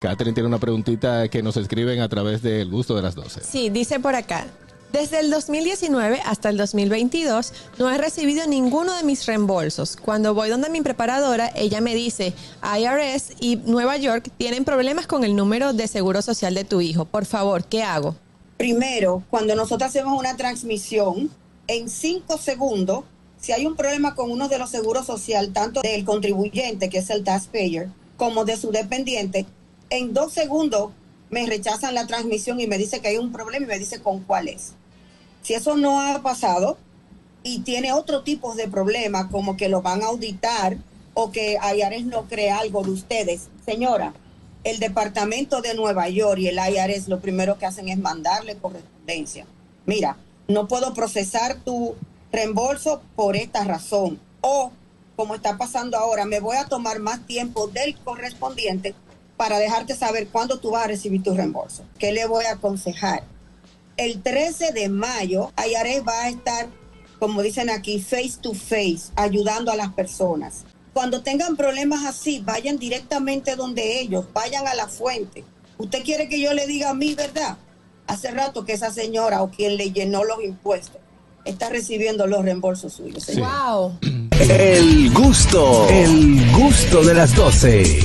Catherine tiene una preguntita que nos escriben a través del gusto de las 12. Sí, dice por acá. Desde el 2019 hasta el 2022 no he recibido ninguno de mis reembolsos. Cuando voy donde mi preparadora, ella me dice, IRS y Nueva York tienen problemas con el número de seguro social de tu hijo. Por favor, ¿qué hago? Primero, cuando nosotros hacemos una transmisión, en cinco segundos, si hay un problema con uno de los seguros social, tanto del contribuyente, que es el taxpayer, como de su dependiente, en dos segundos me rechazan la transmisión y me dice que hay un problema y me dice con cuál es. Si eso no ha pasado y tiene otro tipo de problema, como que lo van a auditar o que IARES no cree algo de ustedes, señora, el departamento de Nueva York y el IARES lo primero que hacen es mandarle correspondencia. Mira, no puedo procesar tu reembolso por esta razón. O, como está pasando ahora, me voy a tomar más tiempo del correspondiente para dejarte saber cuándo tú vas a recibir tu reembolso. ¿Qué le voy a aconsejar? El 13 de mayo, Ayaré va a estar, como dicen aquí, face to face, ayudando a las personas. Cuando tengan problemas así, vayan directamente donde ellos, vayan a la fuente. ¿Usted quiere que yo le diga a mí, verdad? Hace rato que esa señora o quien le llenó los impuestos está recibiendo los reembolsos suyos. Wow. El gusto, el gusto de las 12.